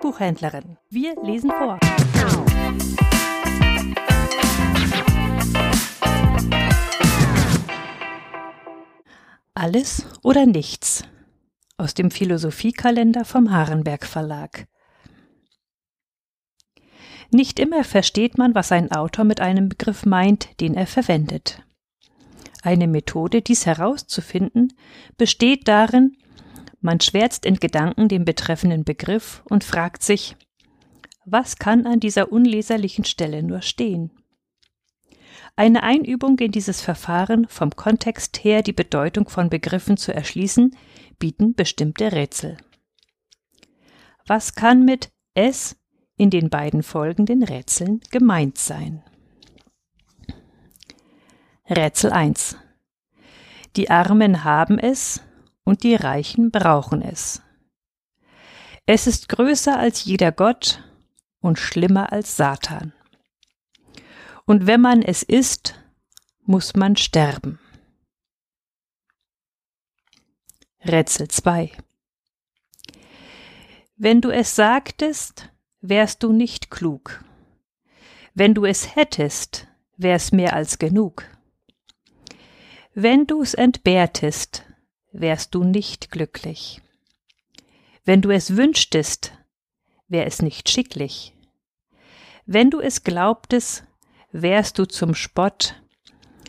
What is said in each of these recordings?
Buchhändlerin. Wir lesen vor. Alles oder nichts aus dem Philosophiekalender vom Harenberg Verlag. Nicht immer versteht man, was ein Autor mit einem Begriff meint, den er verwendet. Eine Methode, dies herauszufinden, besteht darin, man schwärzt in Gedanken den betreffenden Begriff und fragt sich, was kann an dieser unleserlichen Stelle nur stehen? Eine Einübung in dieses Verfahren, vom Kontext her die Bedeutung von Begriffen zu erschließen, bieten bestimmte Rätsel. Was kann mit es in den beiden folgenden Rätseln gemeint sein? Rätsel 1. Die Armen haben es und die Reichen brauchen es. Es ist größer als jeder Gott und schlimmer als Satan. Und wenn man es ist, muss man sterben. Rätsel 2 Wenn du es sagtest, wärst du nicht klug. Wenn du es hättest, wär's mehr als genug. Wenn du's entbehrtest, wärst du nicht glücklich. Wenn du es wünschtest, wär es nicht schicklich. Wenn du es glaubtest, wärst du zum Spott,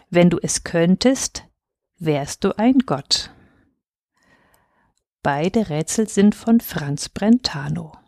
wenn du es könntest, wärst du ein Gott. Beide Rätsel sind von Franz Brentano.